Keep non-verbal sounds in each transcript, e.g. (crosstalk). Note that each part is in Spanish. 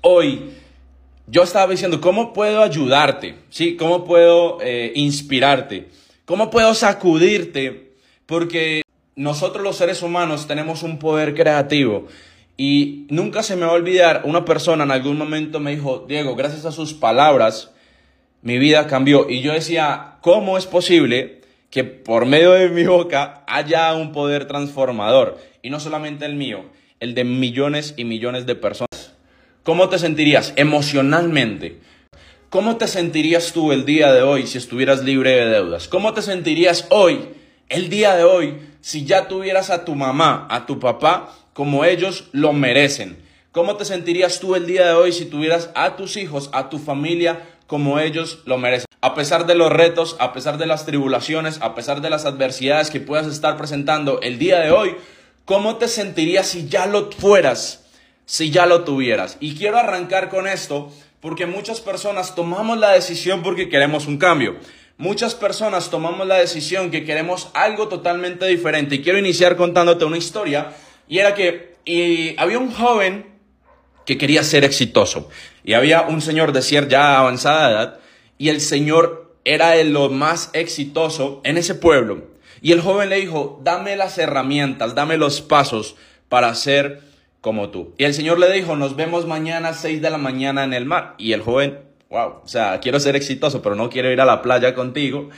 Hoy yo estaba diciendo, ¿cómo puedo ayudarte? ¿Sí? ¿Cómo puedo eh, inspirarte? ¿Cómo puedo sacudirte? Porque nosotros los seres humanos tenemos un poder creativo y nunca se me va a olvidar, una persona en algún momento me dijo, Diego, gracias a sus palabras, mi vida cambió. Y yo decía, ¿cómo es posible que por medio de mi boca haya un poder transformador? Y no solamente el mío, el de millones y millones de personas. ¿Cómo te sentirías emocionalmente? ¿Cómo te sentirías tú el día de hoy si estuvieras libre de deudas? ¿Cómo te sentirías hoy, el día de hoy, si ya tuvieras a tu mamá, a tu papá, como ellos lo merecen? ¿Cómo te sentirías tú el día de hoy si tuvieras a tus hijos, a tu familia, como ellos lo merecen? A pesar de los retos, a pesar de las tribulaciones, a pesar de las adversidades que puedas estar presentando el día de hoy, ¿cómo te sentirías si ya lo fueras? Si ya lo tuvieras. Y quiero arrancar con esto porque muchas personas tomamos la decisión porque queremos un cambio. Muchas personas tomamos la decisión que queremos algo totalmente diferente. Y quiero iniciar contándote una historia. Y era que había un joven que quería ser exitoso. Y había un señor de cierta ya avanzada edad. Y el señor era el lo más exitoso en ese pueblo. Y el joven le dijo, dame las herramientas, dame los pasos para ser como tú. Y el Señor le dijo, nos vemos mañana a 6 de la mañana en el mar. Y el joven, wow, o sea, quiero ser exitoso, pero no quiero ir a la playa contigo.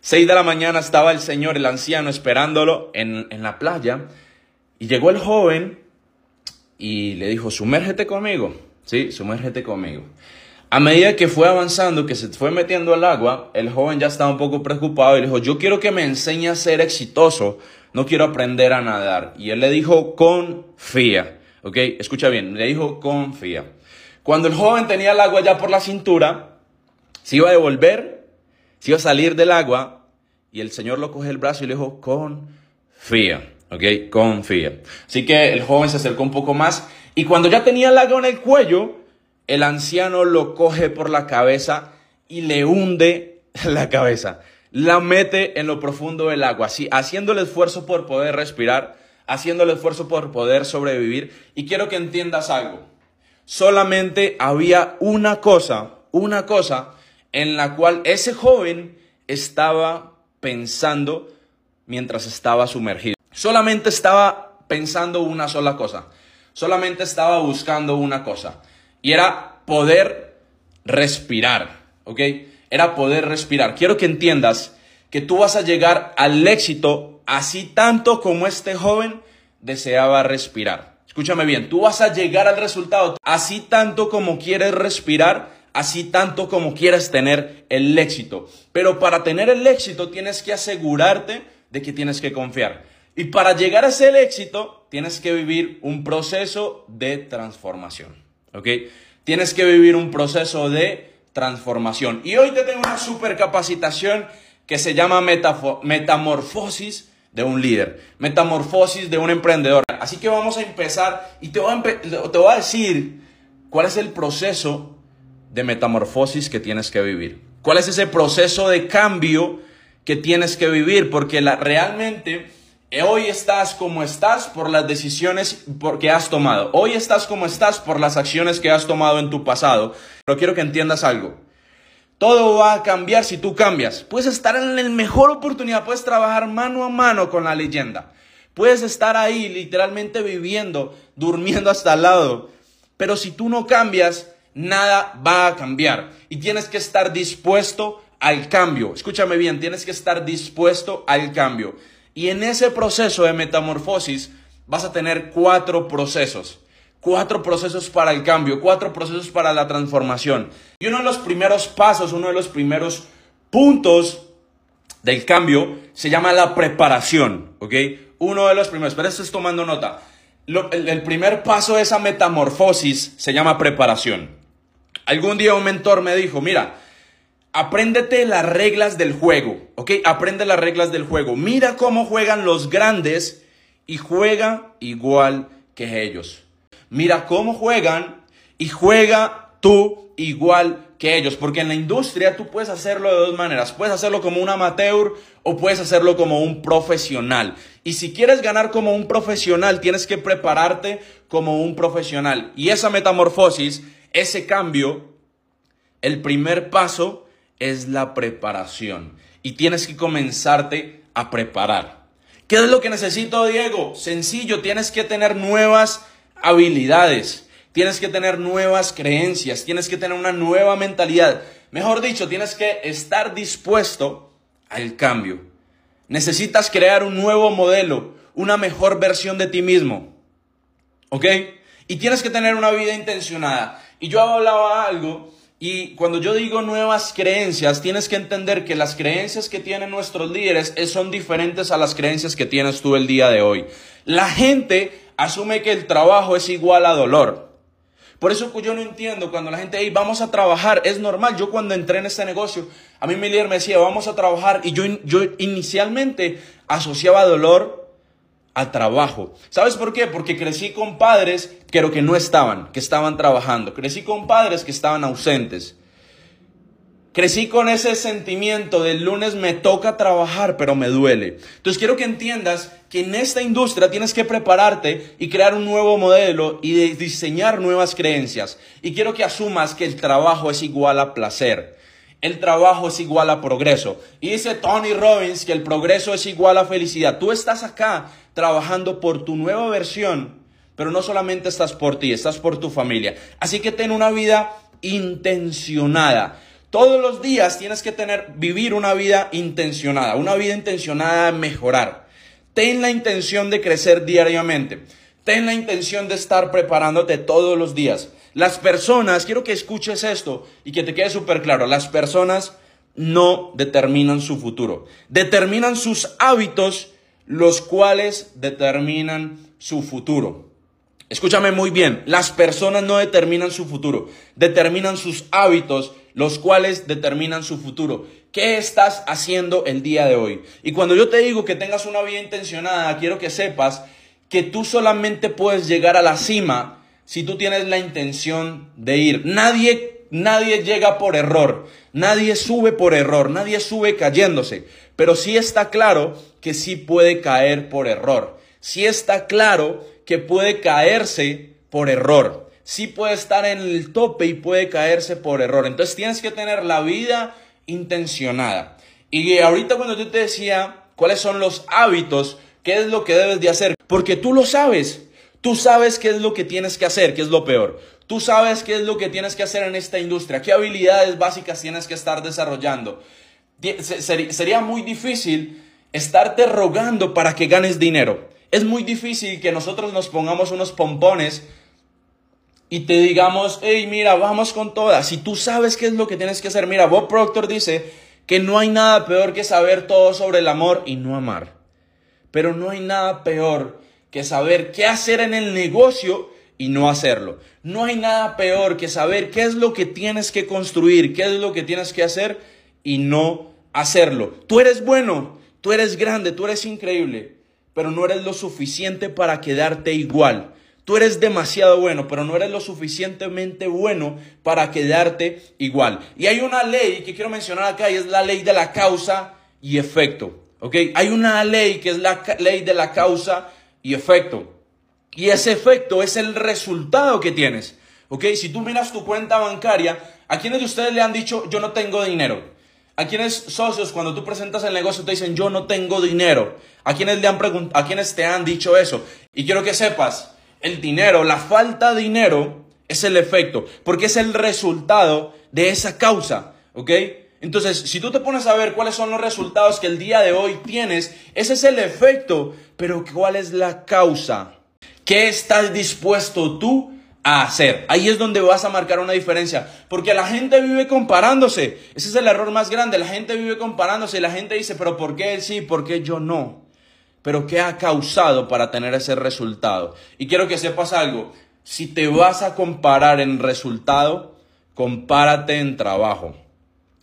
6 de la mañana estaba el Señor, el anciano, esperándolo en, en la playa. Y llegó el joven y le dijo, sumérgete conmigo. Sí, sumérgete conmigo. A medida que fue avanzando, que se fue metiendo al agua, el joven ya estaba un poco preocupado y le dijo, yo quiero que me enseñe a ser exitoso, no quiero aprender a nadar. Y él le dijo, confía. ¿Ok? Escucha bien, le dijo confía. Cuando el joven tenía el agua ya por la cintura, se iba a devolver, se iba a salir del agua, y el Señor lo coge el brazo y le dijo confía. ¿Ok? Confía. Así que el joven se acercó un poco más, y cuando ya tenía el agua en el cuello, el anciano lo coge por la cabeza y le hunde (laughs) la cabeza. La mete en lo profundo del agua, así, haciendo el esfuerzo por poder respirar haciendo el esfuerzo por poder sobrevivir. Y quiero que entiendas algo. Solamente había una cosa, una cosa en la cual ese joven estaba pensando mientras estaba sumergido. Solamente estaba pensando una sola cosa. Solamente estaba buscando una cosa. Y era poder respirar. ¿Ok? Era poder respirar. Quiero que entiendas que tú vas a llegar al éxito así tanto como este joven deseaba respirar. Escúchame bien, tú vas a llegar al resultado así tanto como quieres respirar, así tanto como quieres tener el éxito. Pero para tener el éxito tienes que asegurarte de que tienes que confiar. Y para llegar a ese éxito tienes que vivir un proceso de transformación. ¿Ok? Tienes que vivir un proceso de transformación. Y hoy te tengo una super capacitación que se llama metamorfosis de un líder, metamorfosis de un emprendedor. Así que vamos a empezar y te voy a, te voy a decir cuál es el proceso de metamorfosis que tienes que vivir. ¿Cuál es ese proceso de cambio que tienes que vivir? Porque la, realmente hoy estás como estás por las decisiones que has tomado. Hoy estás como estás por las acciones que has tomado en tu pasado. Pero quiero que entiendas algo. Todo va a cambiar si tú cambias. Puedes estar en la mejor oportunidad, puedes trabajar mano a mano con la leyenda. Puedes estar ahí literalmente viviendo, durmiendo hasta al lado. Pero si tú no cambias, nada va a cambiar. Y tienes que estar dispuesto al cambio. Escúchame bien, tienes que estar dispuesto al cambio. Y en ese proceso de metamorfosis vas a tener cuatro procesos. Cuatro procesos para el cambio, cuatro procesos para la transformación. Y uno de los primeros pasos, uno de los primeros puntos del cambio se llama la preparación, ¿ok? Uno de los primeros, pero esto es tomando nota. el primer paso de esa metamorfosis se llama preparación. Algún día un mentor me dijo, mira, apréndete las reglas del juego, ¿ok? Aprende las reglas del juego. Mira cómo juegan los grandes y juega igual que ellos. Mira cómo juegan y juega tú igual que ellos, porque en la industria tú puedes hacerlo de dos maneras. Puedes hacerlo como un amateur o puedes hacerlo como un profesional. Y si quieres ganar como un profesional, tienes que prepararte como un profesional. Y esa metamorfosis, ese cambio, el primer paso es la preparación. Y tienes que comenzarte a preparar. ¿Qué es lo que necesito, Diego? Sencillo, tienes que tener nuevas habilidades. Tienes que tener nuevas creencias, tienes que tener una nueva mentalidad. Mejor dicho, tienes que estar dispuesto al cambio. Necesitas crear un nuevo modelo, una mejor versión de ti mismo. ¿Ok? Y tienes que tener una vida intencionada. Y yo hablaba algo, y cuando yo digo nuevas creencias, tienes que entender que las creencias que tienen nuestros líderes son diferentes a las creencias que tienes tú el día de hoy. La gente asume que el trabajo es igual a dolor. Por eso yo no entiendo cuando la gente, hey, vamos a trabajar, es normal. Yo cuando entré en este negocio, a mí mi líder me decía, vamos a trabajar. Y yo, yo inicialmente asociaba dolor al trabajo. ¿Sabes por qué? Porque crecí con padres, pero que no estaban, que estaban trabajando. Crecí con padres que estaban ausentes. Crecí con ese sentimiento del lunes me toca trabajar, pero me duele. Entonces quiero que entiendas que en esta industria tienes que prepararte y crear un nuevo modelo y diseñar nuevas creencias. Y quiero que asumas que el trabajo es igual a placer. El trabajo es igual a progreso. Y dice Tony Robbins que el progreso es igual a felicidad. Tú estás acá trabajando por tu nueva versión, pero no solamente estás por ti, estás por tu familia. Así que ten una vida intencionada. Todos los días tienes que tener, vivir una vida intencionada, una vida intencionada de mejorar. Ten la intención de crecer diariamente. Ten la intención de estar preparándote todos los días. Las personas, quiero que escuches esto y que te quede súper claro, las personas no determinan su futuro. Determinan sus hábitos, los cuales determinan su futuro. Escúchame muy bien, las personas no determinan su futuro, determinan sus hábitos, los cuales determinan su futuro. ¿Qué estás haciendo el día de hoy? Y cuando yo te digo que tengas una vida intencionada, quiero que sepas que tú solamente puedes llegar a la cima si tú tienes la intención de ir. Nadie, nadie llega por error, nadie sube por error, nadie sube cayéndose, pero sí está claro que sí puede caer por error. Sí está claro que puede caerse por error. Sí puede estar en el tope y puede caerse por error. Entonces tienes que tener la vida intencionada. Y ahorita cuando yo te decía cuáles son los hábitos, qué es lo que debes de hacer, porque tú lo sabes. Tú sabes qué es lo que tienes que hacer, qué es lo peor. Tú sabes qué es lo que tienes que hacer en esta industria, qué habilidades básicas tienes que estar desarrollando. Sería muy difícil estarte rogando para que ganes dinero. Es muy difícil que nosotros nos pongamos unos pompones y te digamos, hey, mira, vamos con todas. Si tú sabes qué es lo que tienes que hacer, mira, Bob Proctor dice que no hay nada peor que saber todo sobre el amor y no amar. Pero no hay nada peor que saber qué hacer en el negocio y no hacerlo. No hay nada peor que saber qué es lo que tienes que construir, qué es lo que tienes que hacer y no hacerlo. Tú eres bueno, tú eres grande, tú eres increíble pero no eres lo suficiente para quedarte igual. Tú eres demasiado bueno, pero no eres lo suficientemente bueno para quedarte igual. Y hay una ley que quiero mencionar acá y es la ley de la causa y efecto. ¿Ok? Hay una ley que es la ley de la causa y efecto. Y ese efecto es el resultado que tienes. ¿Ok? Si tú miras tu cuenta bancaria, ¿a quiénes de ustedes le han dicho yo no tengo dinero? ¿A quienes socios cuando tú presentas el negocio te dicen yo no tengo dinero? ¿A quienes, le han ¿A quienes te han dicho eso? Y quiero que sepas, el dinero, la falta de dinero es el efecto, porque es el resultado de esa causa, ¿ok? Entonces, si tú te pones a ver cuáles son los resultados que el día de hoy tienes, ese es el efecto, pero ¿cuál es la causa? ¿Qué estás dispuesto tú hacer. Ahí es donde vas a marcar una diferencia, porque la gente vive comparándose. Ese es el error más grande. La gente vive comparándose y la gente dice, pero ¿por qué él sí? ¿Por qué yo no? Pero ¿qué ha causado para tener ese resultado? Y quiero que sepas algo, si te vas a comparar en resultado, compárate en trabajo.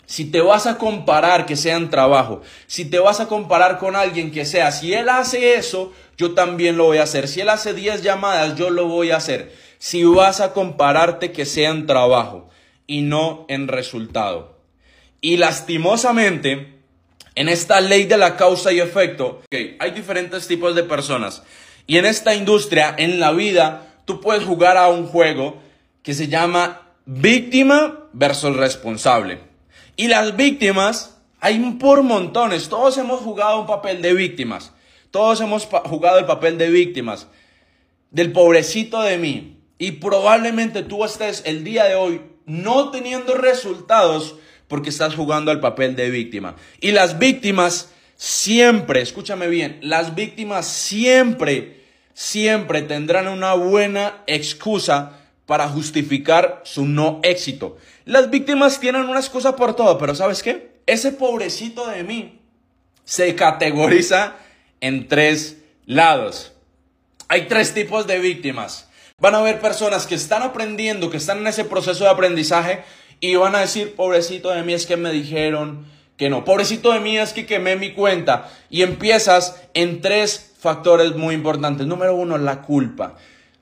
Si te vas a comparar que sea en trabajo, si te vas a comparar con alguien que sea, si él hace eso, yo también lo voy a hacer. Si él hace 10 llamadas, yo lo voy a hacer. Si vas a compararte que sea en trabajo y no en resultado. Y lastimosamente, en esta ley de la causa y efecto, hay diferentes tipos de personas. Y en esta industria, en la vida, tú puedes jugar a un juego que se llama víctima versus responsable. Y las víctimas, hay por montones. Todos hemos jugado un papel de víctimas. Todos hemos jugado el papel de víctimas. Del pobrecito de mí. Y probablemente tú estés el día de hoy no teniendo resultados porque estás jugando al papel de víctima. Y las víctimas siempre, escúchame bien, las víctimas siempre, siempre tendrán una buena excusa para justificar su no éxito. Las víctimas tienen una excusa por todo, pero ¿sabes qué? Ese pobrecito de mí se categoriza en tres lados. Hay tres tipos de víctimas. Van a haber personas que están aprendiendo, que están en ese proceso de aprendizaje y van a decir, pobrecito de mí es que me dijeron que no, pobrecito de mí es que quemé mi cuenta. Y empiezas en tres factores muy importantes. Número uno, la culpa.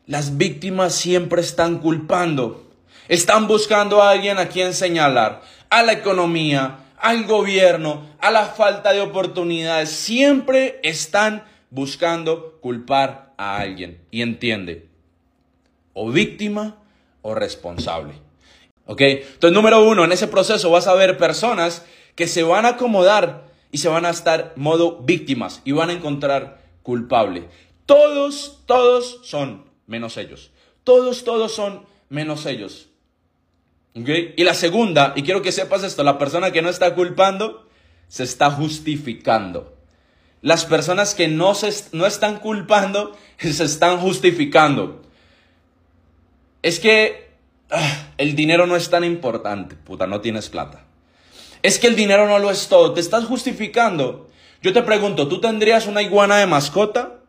Las víctimas siempre están culpando. Están buscando a alguien a quien señalar. A la economía, al gobierno, a la falta de oportunidades. Siempre están buscando culpar a alguien. Y entiende, o víctima o responsable. ¿Ok? Entonces, número uno, en ese proceso vas a ver personas que se van a acomodar y se van a estar modo víctimas y van a encontrar culpable. Todos, todos son menos ellos. Todos, todos son menos ellos. Y la segunda, y quiero que sepas esto, la persona que no está culpando se está justificando. Las personas que no, se, no están culpando (laughs) se están justificando. Es que ah, el dinero no es tan importante, puta, no tienes plata. Es que el dinero no lo es todo, te estás justificando. Yo te pregunto, ¿tú tendrías una iguana de mascota?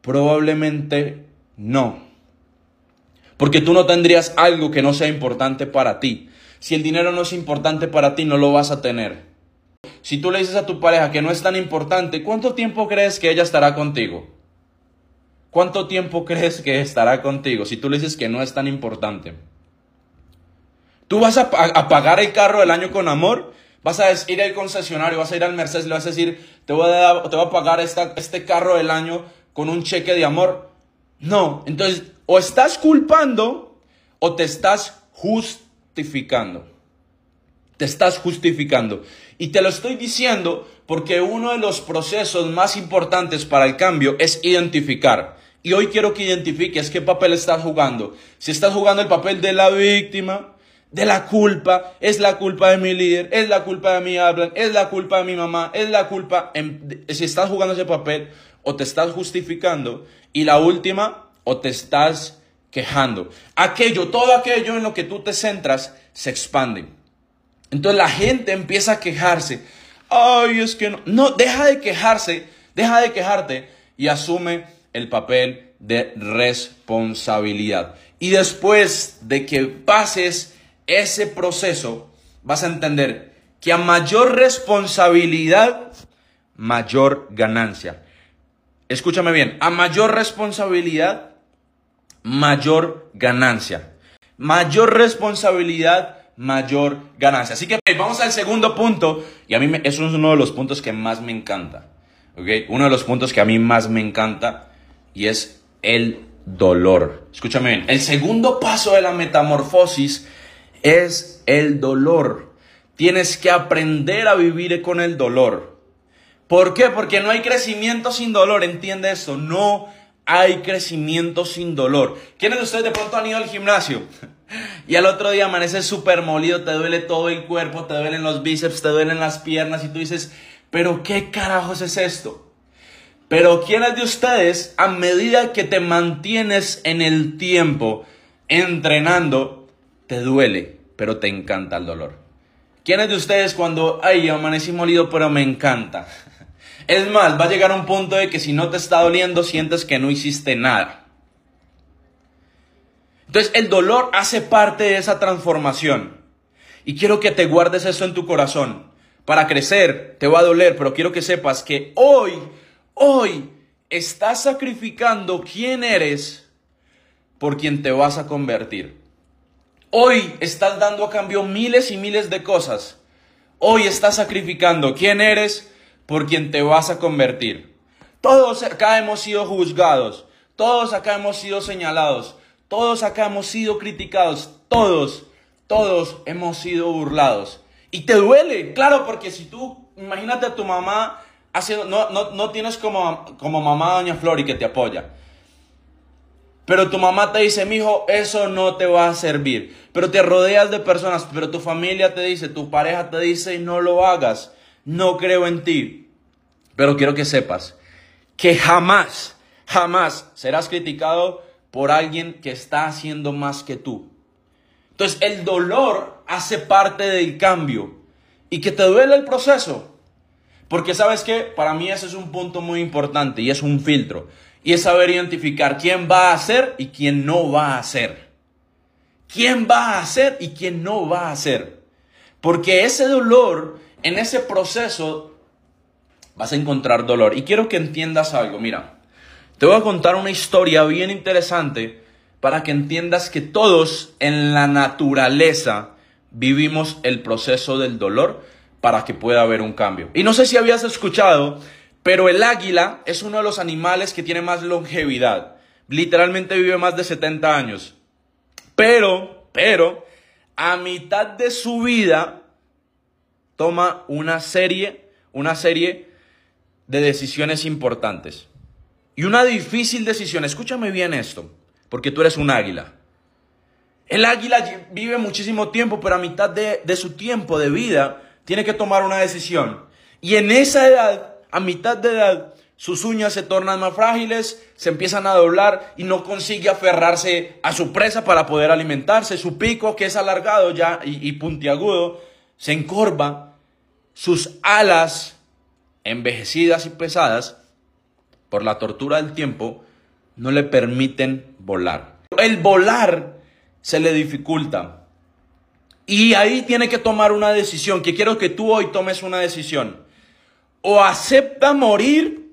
Probablemente no. Porque tú no tendrías algo que no sea importante para ti. Si el dinero no es importante para ti, no lo vas a tener. Si tú le dices a tu pareja que no es tan importante, ¿cuánto tiempo crees que ella estará contigo? ¿Cuánto tiempo crees que estará contigo si tú le dices que no es tan importante? ¿Tú vas a, pagar el carro del año con amor? ¿Vas a ir al concesionario, vas a ir al Mercedes le vas a decir, te voy a, te voy a pagar este carro del año con un cheque de amor? No, entonces o estás culpando o te estás justificando. Te estás justificando. Y te lo estoy diciendo porque uno de los procesos más importantes para el cambio es identificar. Y hoy quiero que identifiques qué papel estás jugando. Si estás jugando el papel de la víctima, de la culpa, es la culpa de mi líder, es la culpa de mi hablan, es la culpa de mi mamá, es la culpa, si estás jugando ese papel o te estás justificando. Y la última, o te estás quejando. Aquello, todo aquello en lo que tú te centras, se expande. Entonces la gente empieza a quejarse. Ay, es que no. No, deja de quejarse, deja de quejarte y asume el papel de responsabilidad. Y después de que pases ese proceso, vas a entender que a mayor responsabilidad, mayor ganancia. Escúchame bien, a mayor responsabilidad, mayor ganancia. Mayor responsabilidad, mayor ganancia. Así que vamos al segundo punto. Y a mí me, eso es uno de los puntos que más me encanta. ¿okay? Uno de los puntos que a mí más me encanta. Y es el dolor. Escúchame bien. El segundo paso de la metamorfosis es el dolor. Tienes que aprender a vivir con el dolor. ¿Por qué? Porque no hay crecimiento sin dolor. Entiende eso. No hay crecimiento sin dolor. ¿Quiénes de ustedes de pronto han ido al gimnasio? (laughs) Y al otro día amaneces súper molido, te duele todo el cuerpo, te duelen los bíceps, te duelen las piernas y tú dices, pero ¿qué carajos es esto? Pero ¿quiénes de ustedes, a medida que te mantienes en el tiempo entrenando, te duele, pero te encanta el dolor? ¿Quiénes de ustedes cuando, ay, amanecí molido, pero me encanta? (laughs) Es más, va a llegar un punto de que si no te está doliendo, sientes que no hiciste nada. Entonces el dolor hace parte de esa transformación. Y quiero que te guardes eso en tu corazón. Para crecer te va a doler, pero quiero que sepas que hoy, hoy estás sacrificando quién eres por quien te vas a convertir. Hoy estás dando a cambio miles y miles de cosas. Hoy estás sacrificando quién eres por quien te vas a convertir. Todos acá hemos sido juzgados. Todos acá hemos sido señalados. Todos acá hemos sido criticados. Todos, todos hemos sido burlados. Y te duele, claro, porque si tú, imagínate a tu mamá haciendo, no, no, no tienes como, como mamá Doña Flori que te apoya. Pero tu mamá te dice, mijo, eso no te va a servir. Pero te rodeas de personas, pero tu familia te dice, tu pareja te dice, no lo hagas. No creo en ti. Pero quiero que sepas que jamás, jamás serás criticado por alguien que está haciendo más que tú. Entonces el dolor hace parte del cambio y que te duele el proceso. Porque sabes que para mí ese es un punto muy importante y es un filtro. Y es saber identificar quién va a hacer y quién no va a hacer. ¿Quién va a hacer y quién no va a hacer? Porque ese dolor, en ese proceso, vas a encontrar dolor. Y quiero que entiendas algo. Mira, te voy a contar una historia bien interesante para que entiendas que todos en la naturaleza vivimos el proceso del dolor para que pueda haber un cambio. Y no sé si habías escuchado pero el águila es uno de los animales que tiene más longevidad. Literalmente vive más de 70 años. Pero, pero, a mitad de su vida toma una serie, una serie de decisiones importantes. Y una difícil decisión, escúchame bien esto, porque tú eres un águila. El águila vive muchísimo tiempo, pero a mitad de, de su tiempo de vida tiene que tomar una decisión. Y en esa edad a mitad de edad, sus uñas se tornan más frágiles, se empiezan a doblar y no consigue aferrarse a su presa para poder alimentarse. Su pico, que es alargado ya y, puntiagudo, se encorva. Sus alas, envejecidas y pesadas, por la tortura del tiempo, no le permiten volar. El volar se le dificulta. Y ahí tiene que tomar una decisión, que quiero que tú hoy tomes una decisión o acepta morir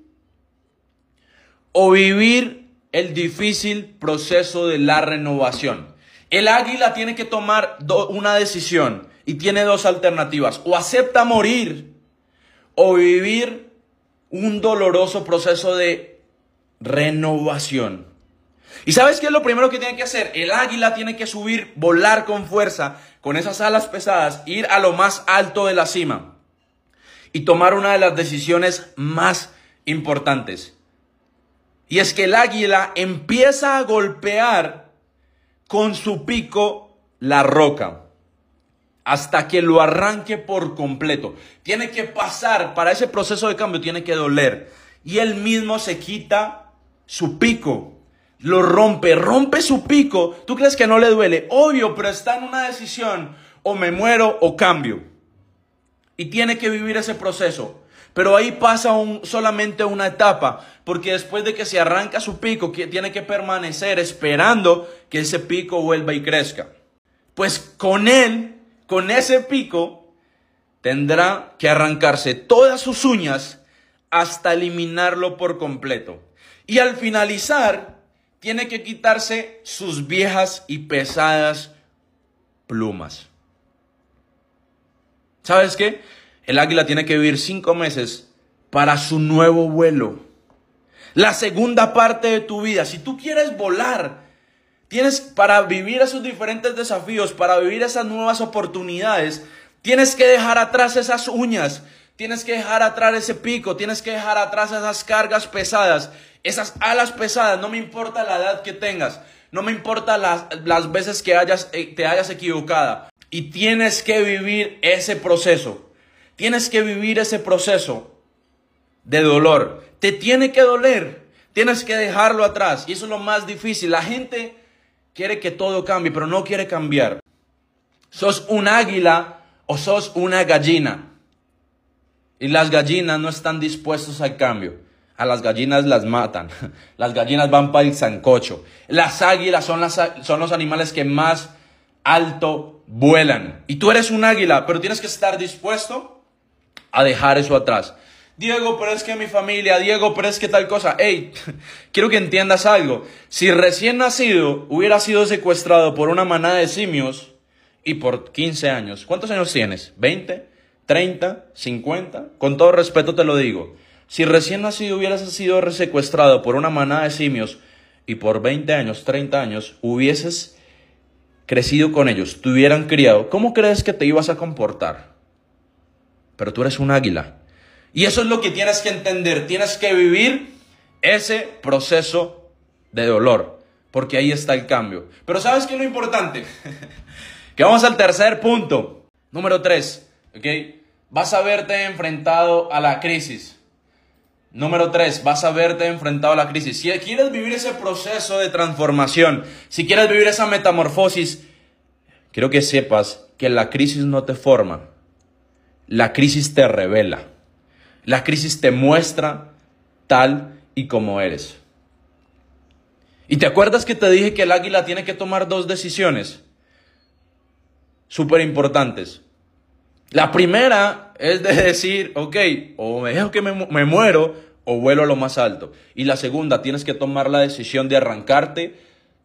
o vivir el difícil proceso de la renovación. El águila tiene que tomar una decisión y tiene dos alternativas. O acepta morir o vivir un doloroso proceso de renovación. ¿Y sabes qué es lo primero que tiene que hacer? El águila tiene que subir, volar con fuerza, con esas alas pesadas, ir a lo más alto de la cima y tomar una de las decisiones más importantes. Y es que el águila empieza a golpear con su pico la roca hasta que lo arranque por completo. Tiene que pasar, para ese proceso de cambio tiene que doler. Y él mismo se quita su pico, lo rompe, rompe su pico. ¿Tú crees que no le duele? Obvio, pero está en una decisión, o me muero o cambio y tiene que vivir ese proceso. Pero ahí pasa un, solamente una etapa, porque después de que se arranca su pico, tiene que permanecer esperando que ese pico vuelva y crezca. Pues con él, con ese pico, tendrá que arrancarse todas sus uñas hasta eliminarlo por completo. Y al finalizar, tiene que quitarse sus viejas y pesadas plumas. ¿Sabes qué? El águila tiene que vivir cinco meses para su nuevo vuelo. La segunda parte de tu vida, si tú quieres volar, tienes para vivir esos diferentes desafíos, para vivir esas nuevas oportunidades, tienes que dejar atrás esas uñas, tienes que dejar atrás ese pico, tienes que dejar atrás esas cargas pesadas, esas alas pesadas, no me importa la edad que tengas, no me importa las, las veces que hayas, eh, te hayas equivocado. Y tienes que vivir ese proceso. Tienes que vivir ese proceso de dolor. Te tiene que doler. Tienes que dejarlo atrás. Y eso es lo más difícil. La gente quiere que todo cambie, pero no quiere cambiar. Sos un águila o sos una gallina. Y las gallinas no están dispuestos al cambio. A las gallinas las matan. (laughs) Las gallinas van para el zancocho. Las águilas son, las, son los animales que más alto vuelan. Y tú eres un águila, pero tienes que estar dispuesto a dejar eso atrás. Diego, pero es que mi familia, Diego, pero es que tal cosa. Hey, (laughs) quiero que entiendas algo. Si recién nacido hubiera sido secuestrado por una manada de simios y por 15 años, ¿cuántos años tienes? ¿20? ¿30? ¿50? Con todo respeto te lo digo. Si recién nacido hubieras sido secuestrado por una manada de simios y por 20 años, 30 años, hubieses crecido con ellos, te hubieran criado, ¿cómo crees que te ibas a comportar? Pero tú eres un águila. Y eso es lo que tienes que entender. Tienes que vivir ese proceso de dolor. Porque ahí está el cambio. Pero ¿sabes qué es lo importante? (laughs) que vamos al tercer punto. Número tres. ¿Ok? Vas a verte enfrentado a la crisis. Número tres, vas a verte enfrentado a la crisis. Si quieres vivir ese proceso de transformación, si quieres vivir esa metamorfosis, quiero que sepas que la crisis no te forma, la crisis te revela. La crisis te muestra tal y como eres. ¿Y te acuerdas que te dije que el águila tiene que tomar dos decisiones? Súper importantes. La primera es de decir, ok, o me dejo que me, me, muero o vuelo a lo más alto. Y la segunda, tienes que tomar la decisión de arrancarte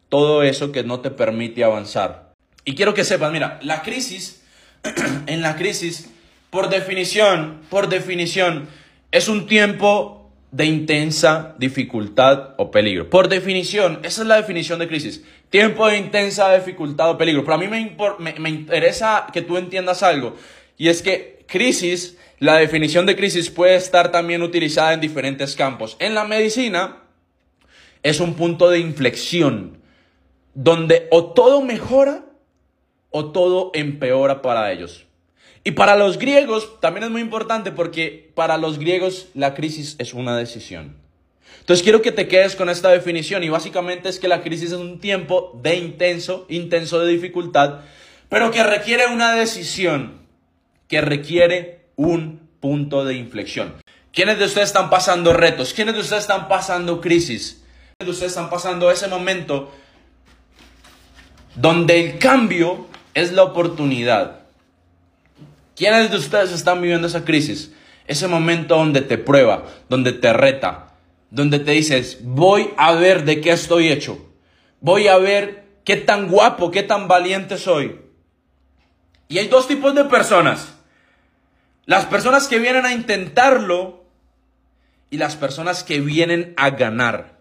todo eso que no te permite avanzar. Y quiero que sepas, mira, la crisis, (clears throat) en la crisis por definición, por definición, es un tiempo de intensa dificultad o peligro. Por definición, esa es la definición de crisis. Tiempo de intensa dificultad o peligro. Pero a mí me, me, interesa que tú entiendas algo. Y es que crisis, la definición de crisis puede estar también utilizada en diferentes campos. En la medicina es un punto de inflexión donde o todo mejora o todo empeora para ellos. Y para los griegos también es muy importante porque para los griegos la crisis es una decisión. Entonces quiero que te quedes con esta definición y básicamente es que la crisis es un tiempo de intenso, intenso de dificultad, pero que requiere una decisión, que requiere un punto de inflexión. ¿Quiénes de ustedes están pasando retos? ¿Quiénes de ustedes están pasando crisis? ¿Quiénes de ustedes están pasando ese momento donde el cambio es la oportunidad? ¿Quiénes de ustedes están viviendo esa crisis? Ese momento donde te prueba, donde te reta, donde te dices, voy a ver de qué estoy hecho. Voy a ver qué tan guapo, qué tan valiente soy. Y hay dos tipos de personas. Las personas que vienen a intentarlo y las personas que vienen a ganar.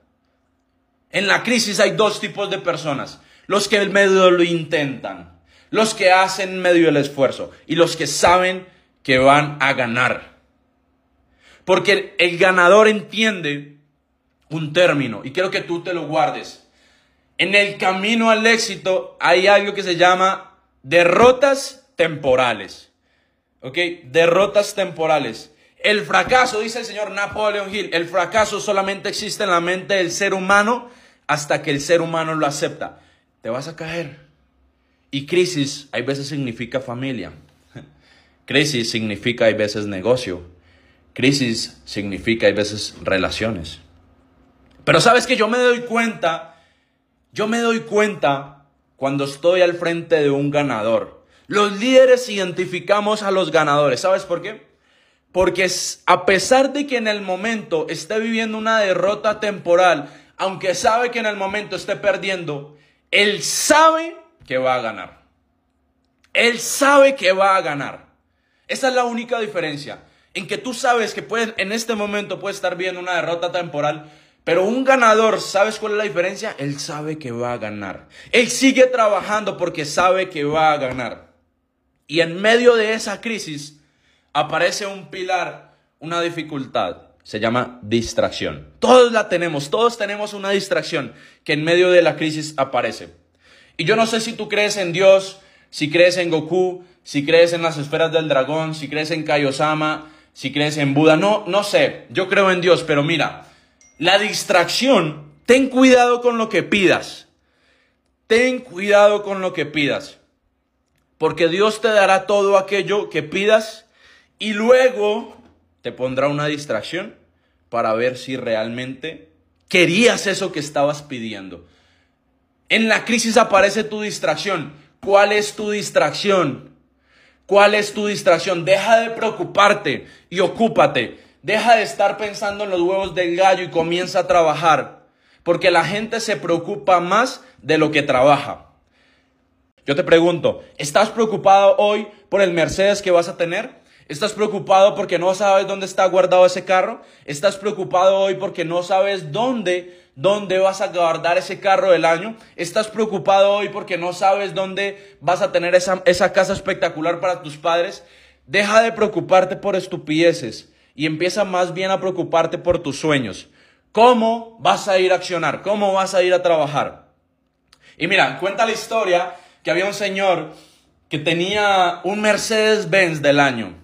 En la crisis hay dos tipos de personas. Los que medio lo intentan los que hacen medio el esfuerzo y los que saben que van a ganar. Porque el ganador entiende un término y quiero que tú te lo guardes. En el camino al éxito hay algo que se llama derrotas temporales. ¿Ok? Derrotas temporales. El fracaso, dice el señor Napoleon Hill, el fracaso solamente existe en la mente del ser humano hasta que el ser humano lo acepta. Te vas a caer. Y crisis hay veces significa familia. (laughs) Crisis significa hay veces negocio. Crisis significa hay veces relaciones. Pero sabes que yo me doy cuenta, yo me doy cuenta cuando estoy al frente de un ganador. Los líderes identificamos a los ganadores. ¿Sabes por qué? Porque a pesar de que en el momento esté viviendo una derrota temporal, aunque sabe que en el momento esté perdiendo, él sabe que va a ganar. Él sabe que va a ganar. Esa es la única diferencia. En que tú sabes que puedes, en este momento puedes estar viendo una derrota temporal, pero un ganador, ¿sabes cuál es la diferencia? Él sabe que va a ganar. Él sigue trabajando porque sabe que va a ganar. Y en medio de esa crisis aparece un pilar, una dificultad. Se llama distracción. Todos la tenemos, todos tenemos una distracción que en medio de la crisis aparece. Y yo no sé si tú crees en Dios, si crees en Goku, si crees en las esferas del dragón, si crees en Kaiosama, si crees en Buda. No, no sé. Yo creo en Dios, pero mira, la distracción, ten cuidado con lo que pidas. Ten cuidado con lo que pidas. Porque Dios te dará todo aquello que pidas y luego te pondrá una distracción para ver si realmente querías eso que estabas pidiendo. En la crisis aparece tu distracción. ¿Cuál es tu distracción? ¿Cuál es tu distracción? Deja de preocuparte y ocúpate. Deja de estar pensando en los huevos del gallo y comienza a trabajar. Porque la gente se preocupa más de lo que trabaja. Yo te pregunto, ¿estás preocupado hoy por el Mercedes que vas a tener? ¿Estás preocupado porque no sabes dónde está guardado ese carro? ¿Estás preocupado hoy porque no sabes dónde dónde vas a guardar ese carro del año. Estás preocupado hoy porque no sabes dónde vas a tener esa, esa, casa espectacular para tus padres. Deja de preocuparte por estupideces y empieza más bien a preocuparte por tus sueños. ¿Cómo vas a ir a accionar? ¿Cómo vas a ir a trabajar? Y mira, cuenta la historia que había un señor que tenía un Mercedes-Benz del año.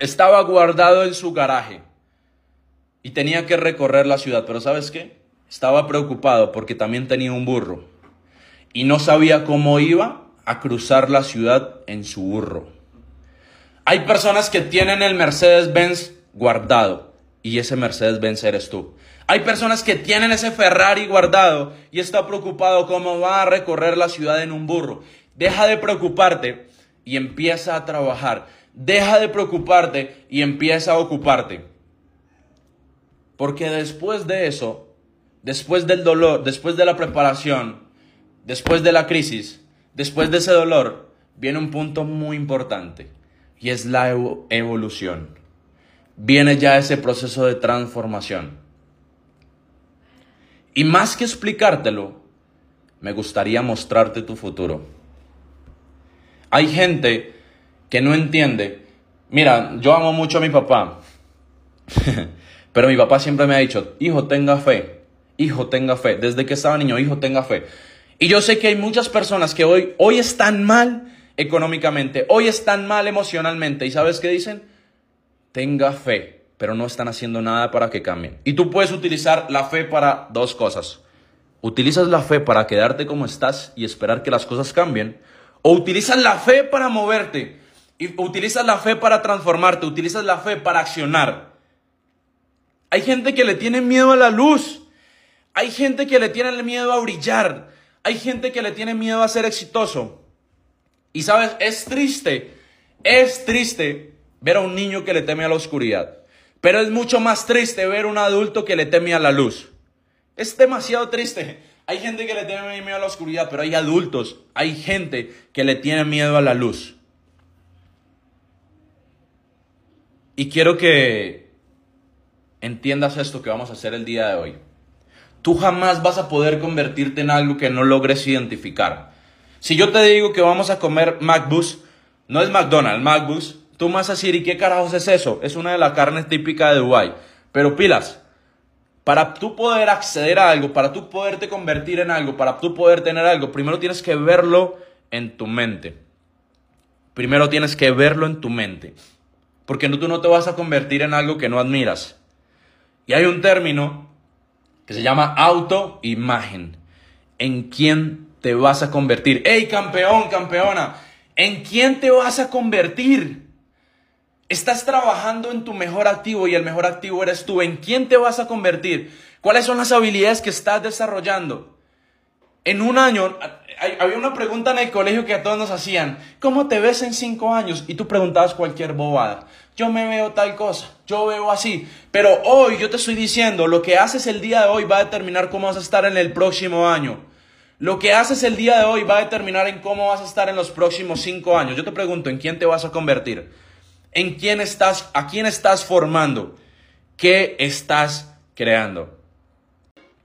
Estaba guardado en su garaje y tenía que recorrer la ciudad. Pero ¿sabes qué? Estaba preocupado porque también tenía un burro y no sabía cómo iba a cruzar la ciudad en su burro. Hay personas que tienen el Mercedes-Benz guardado y ese Mercedes-Benz eres tú. Hay personas que tienen ese Ferrari guardado y está preocupado cómo va a recorrer la ciudad en un burro. Deja de preocuparte y empieza a trabajar. Deja de preocuparte y empieza a ocuparte. Porque después de eso después del dolor, después de la preparación, después de la crisis, después de ese dolor, viene un punto muy importante y es la evolución. Viene ya ese proceso de transformación. Y más que explicártelo, me gustaría mostrarte tu futuro. Hay gente que no entiende. Mira, yo amo mucho a mi papá, (laughs) pero mi papá siempre me ha dicho, hijo, tenga fe hijo, tenga fe. Desde que estaba niño, hijo, tenga fe. Y yo sé que hay muchas personas que hoy, hoy están mal económicamente, hoy están mal emocionalmente. ¿Y sabes qué dicen? Tenga fe, pero no están haciendo nada para que cambien. Y tú puedes utilizar la fe para dos cosas. Utilizas la fe para quedarte como estás y esperar que las cosas cambien. O utilizas la fe para moverte. Y utilizas la fe para transformarte. Utilizas la fe para accionar. Hay gente que le tiene miedo a la luz. Hay gente que le tiene miedo a brillar. Hay gente que le tiene miedo a ser exitoso. Y sabes, es triste, es triste ver a un niño que le teme a la oscuridad. Pero es mucho más triste ver un adulto que le teme a la luz. Es demasiado triste. Hay gente que le tiene miedo a la oscuridad, pero hay adultos, hay gente que le tiene miedo a la luz. Y quiero que entiendas esto que vamos a hacer el día de hoy. Tú jamás vas a poder convertirte en algo que no logres identificar. Si yo te digo que vamos a comer McBus, no es McDonald's, McBus, tú vas a decir, ¿y qué carajos es eso? Es una de las carnes típicas de Dubái. Pero pilas, para tú poder acceder a algo, para tú poderte convertir en algo, para tú poder tener algo, primero tienes que verlo en tu mente. Primero tienes que verlo en tu mente. Porque tú no te vas a convertir en algo que no admiras. Y hay un término que se llama autoimagen. ¿En quién te vas a convertir? ¡Ey, campeón, campeona! ¿En quién te vas a convertir? Estás trabajando en tu mejor activo y el mejor activo eres tú. ¿En quién te vas a convertir? ¿Cuáles son las habilidades que estás desarrollando? En un año, había una pregunta en el colegio que a todos nos hacían. ¿Cómo te ves en cinco años? Y tú preguntabas cualquier bobada yo me veo tal cosa, yo veo así. Pero hoy yo te estoy diciendo, lo que haces el día de hoy va a determinar cómo vas a estar en el próximo año. Lo que haces el día de hoy va a determinar en cómo vas a estar en los próximos cinco años. Yo te pregunto, ¿en quién te vas a convertir? ¿En quién estás, a quién estás formando? ¿Qué estás creando?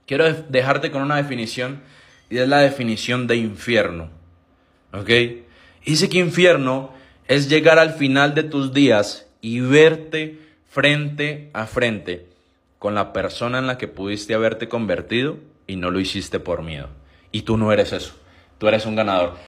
Quiero dejarte con una definición y es la definición de infierno. ¿Ok? Dice que infierno es llegar al final de tus días y verte frente a frente con la persona en la que pudiste haberte convertido y no lo hiciste por miedo. Y tú no eres eso, tú eres un ganador.